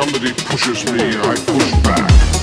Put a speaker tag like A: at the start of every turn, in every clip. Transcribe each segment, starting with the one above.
A: somebody pushes me, I push back.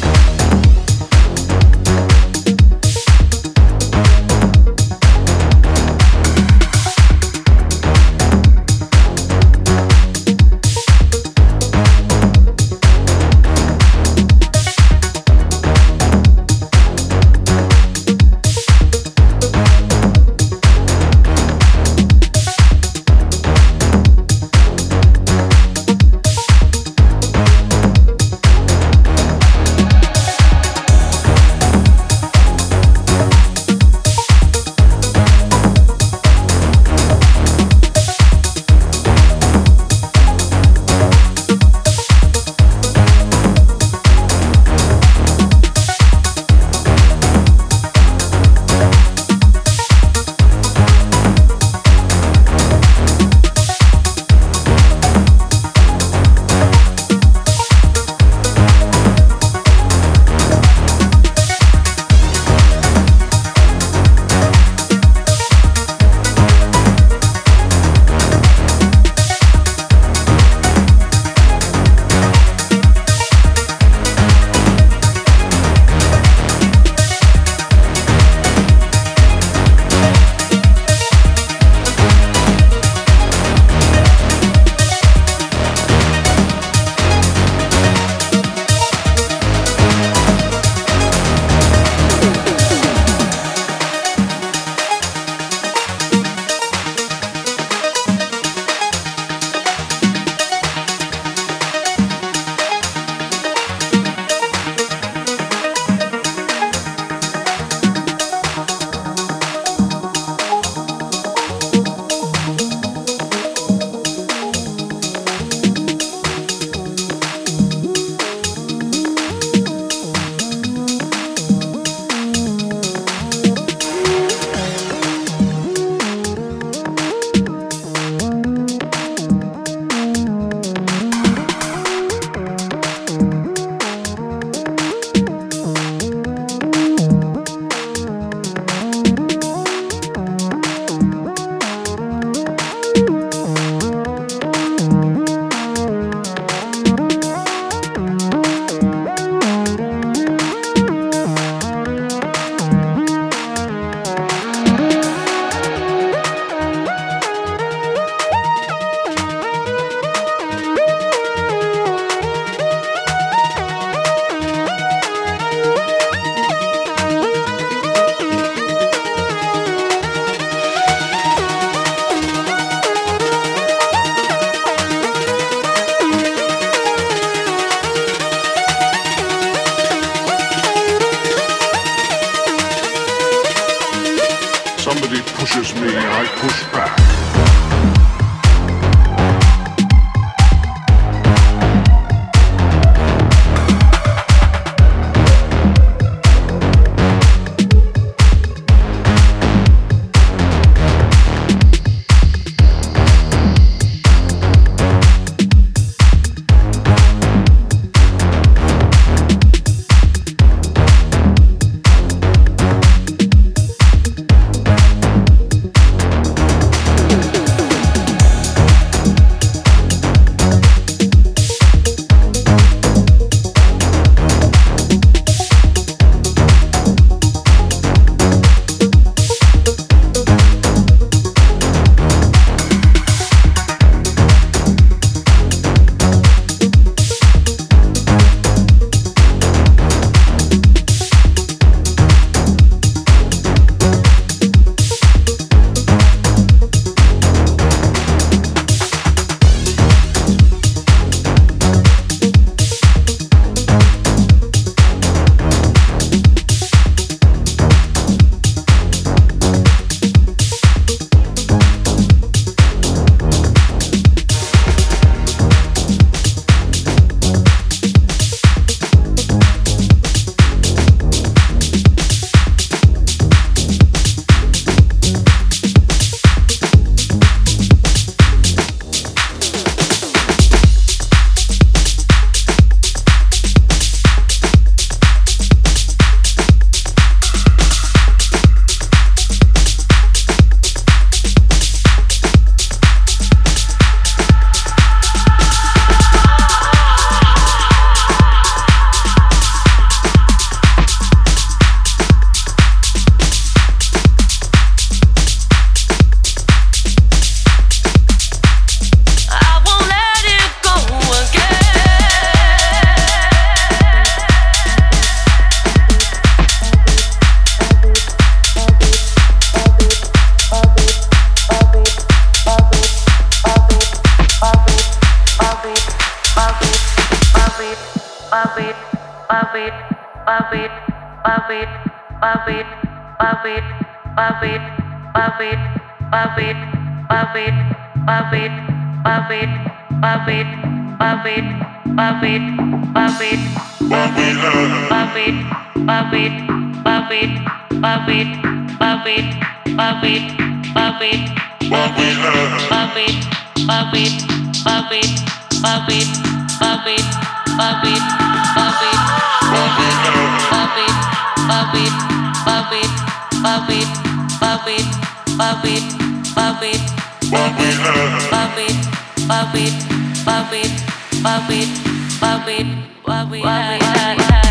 A: What we had.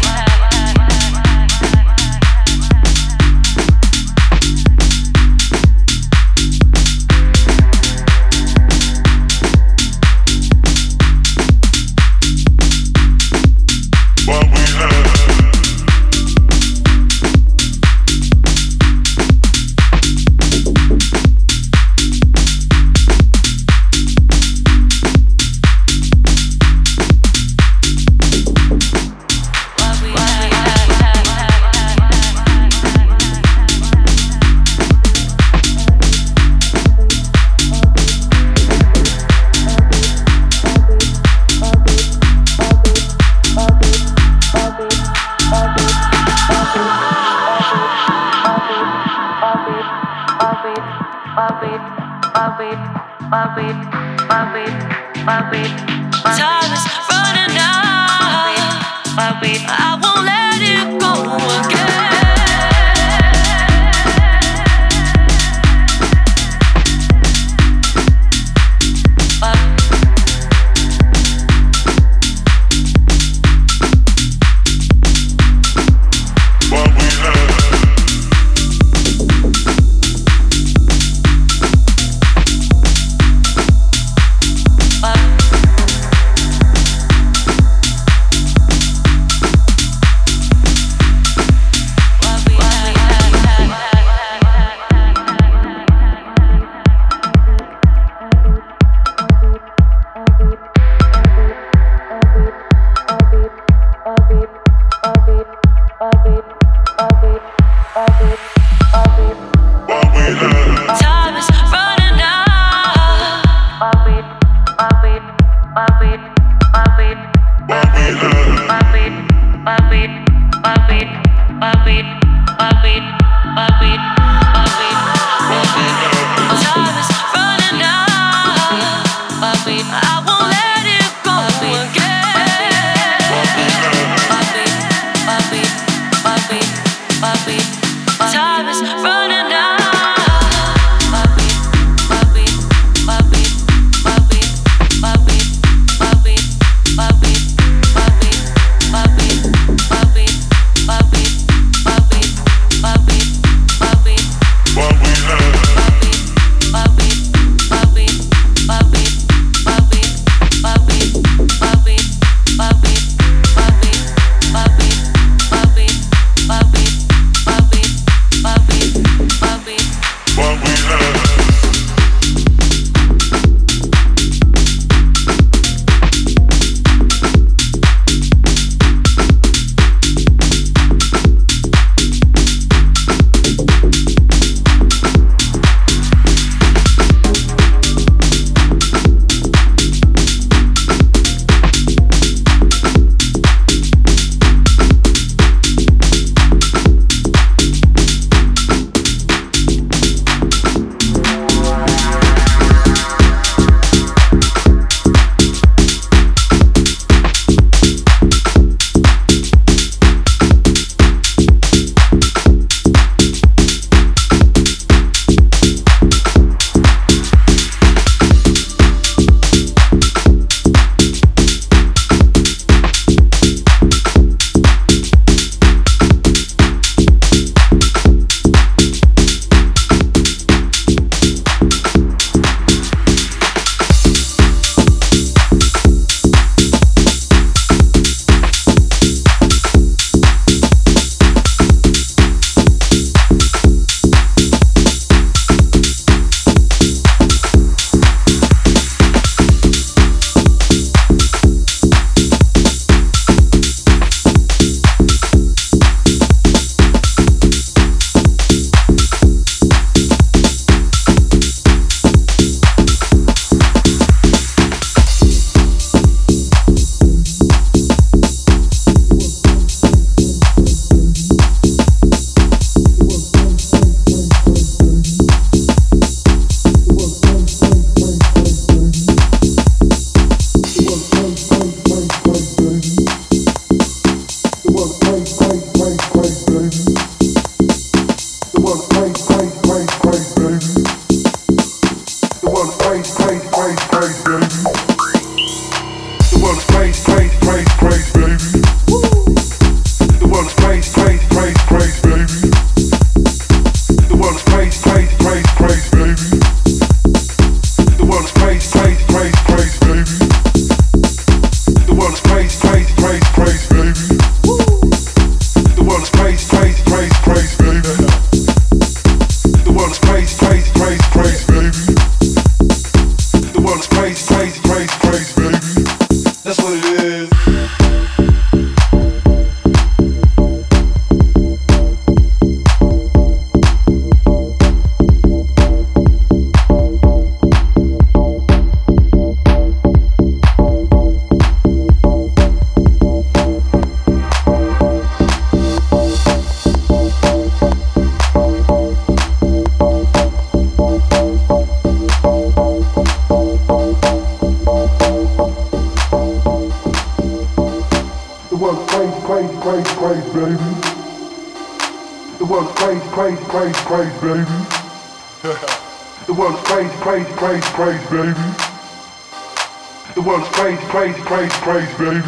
A: Crazy, baby.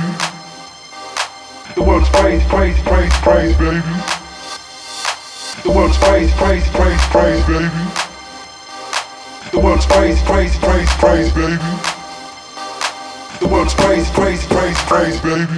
A: The world's crazy, crazy, crazy, crazy, baby. The world's crazy, crazy, crazy, crazy, baby. The world's crazy, crazy, crazy, crazy, baby. The world's crazy, crazy, crazy, crazy, baby.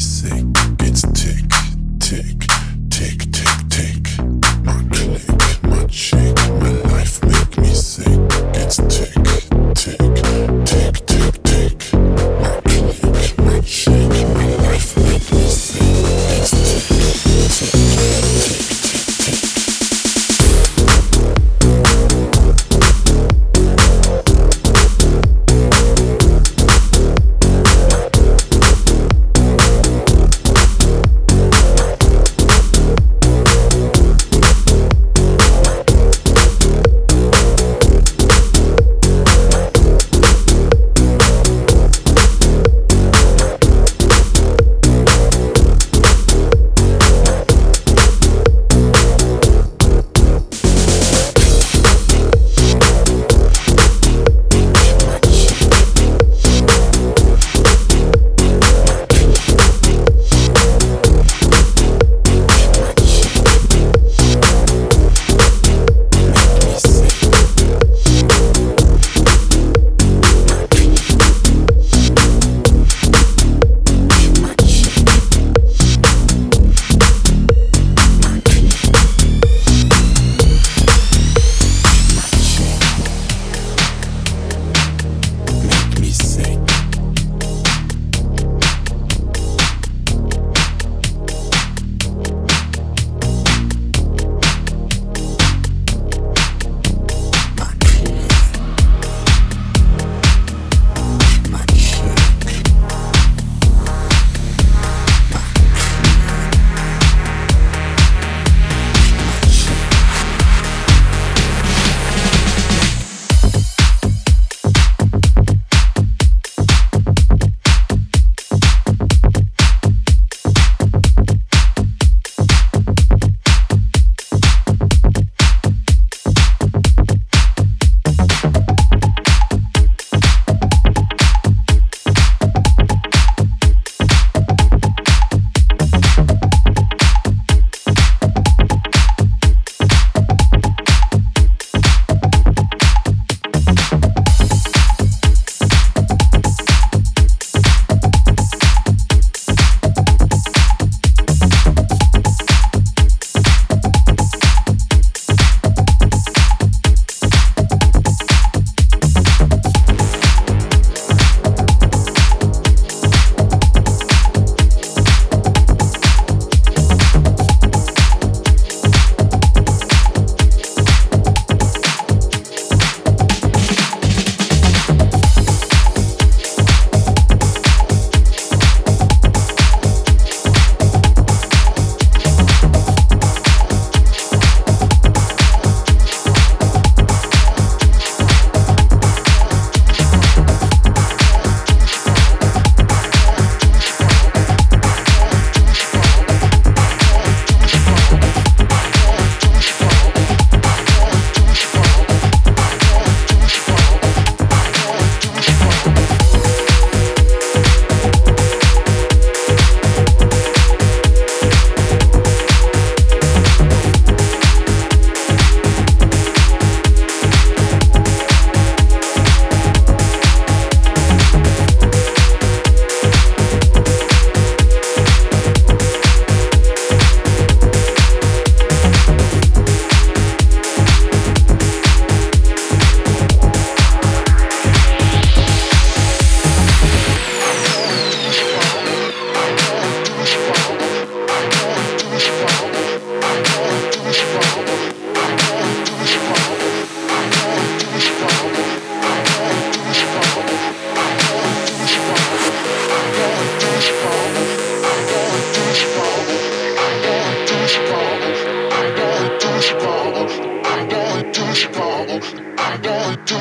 A: sick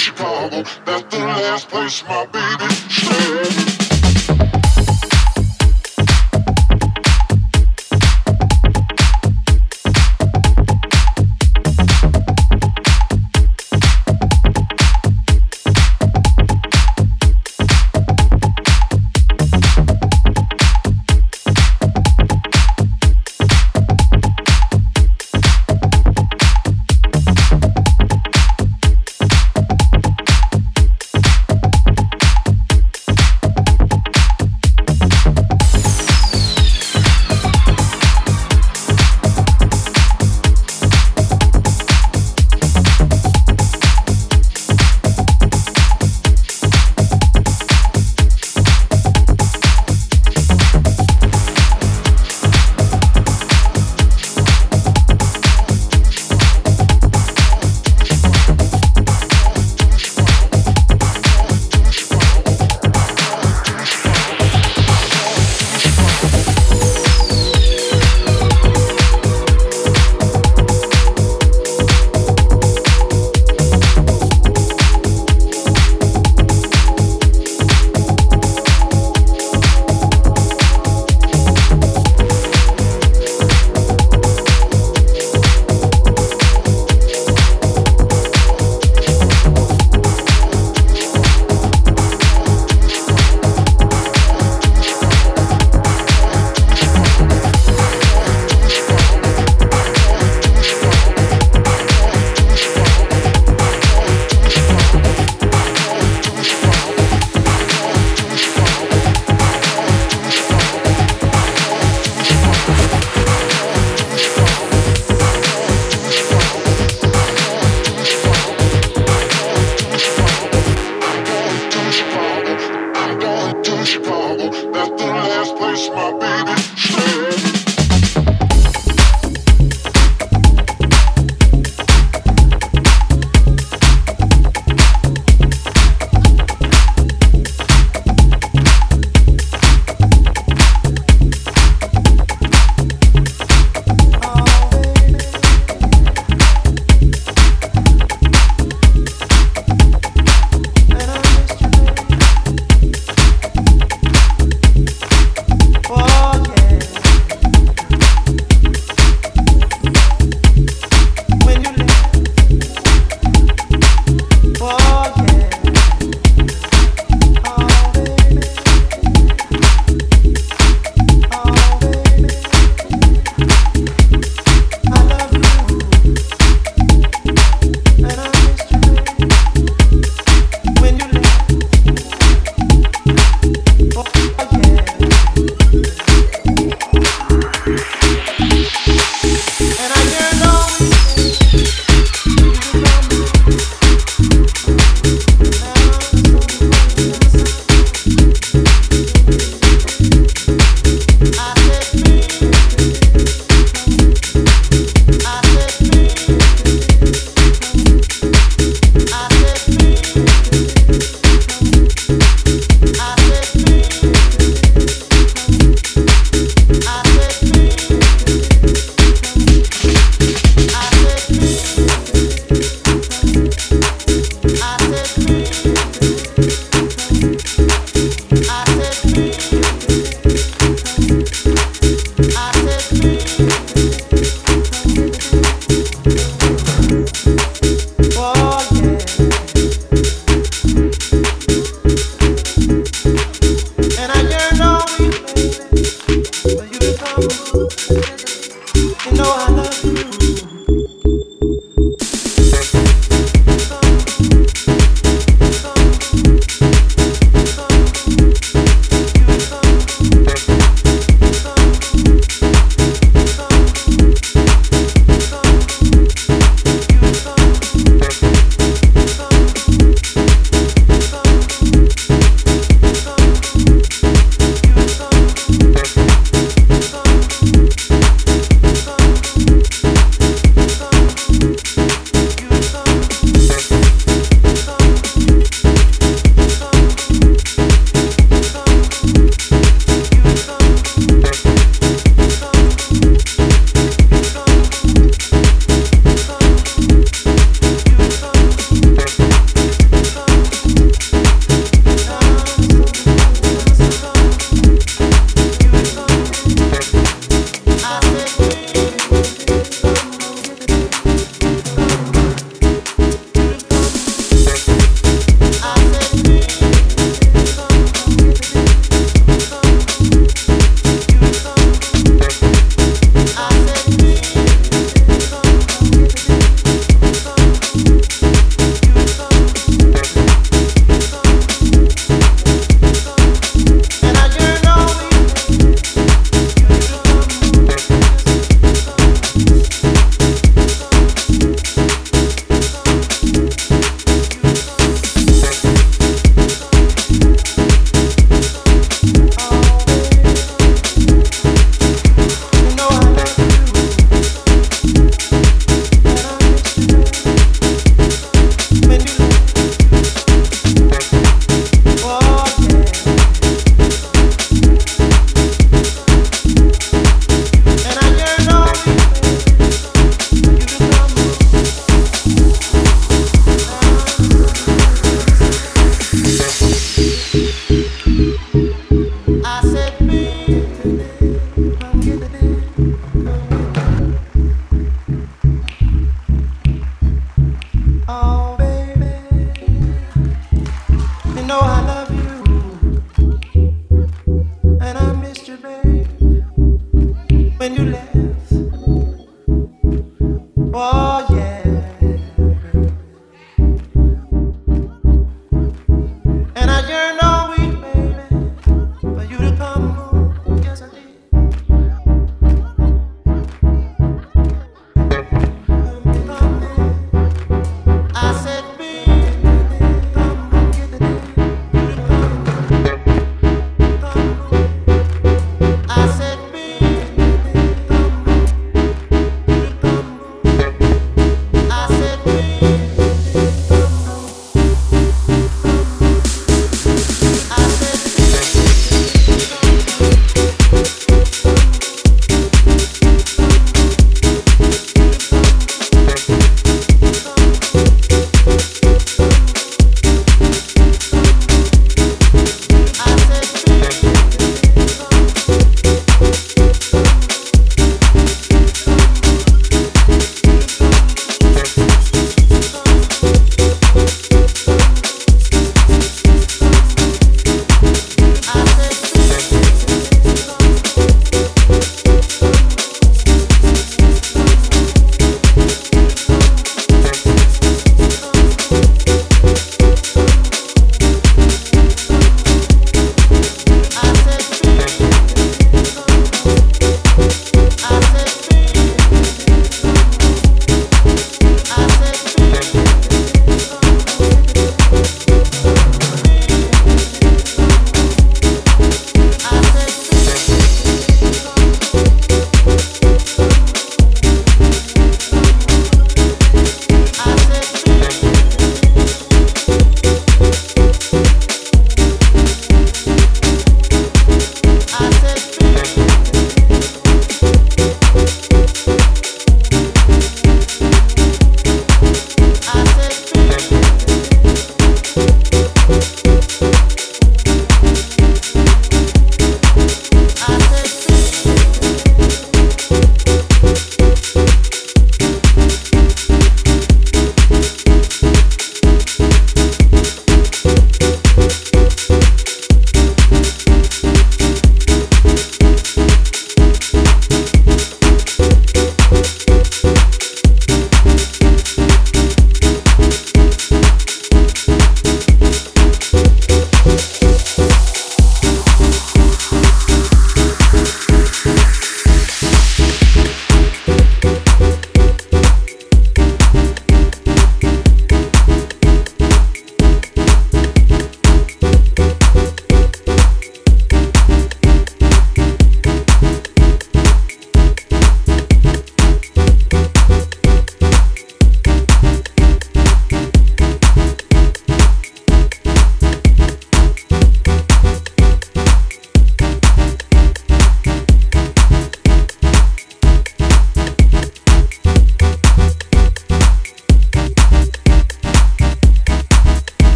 A: Chicago. That's the last place my baby
B: stayed.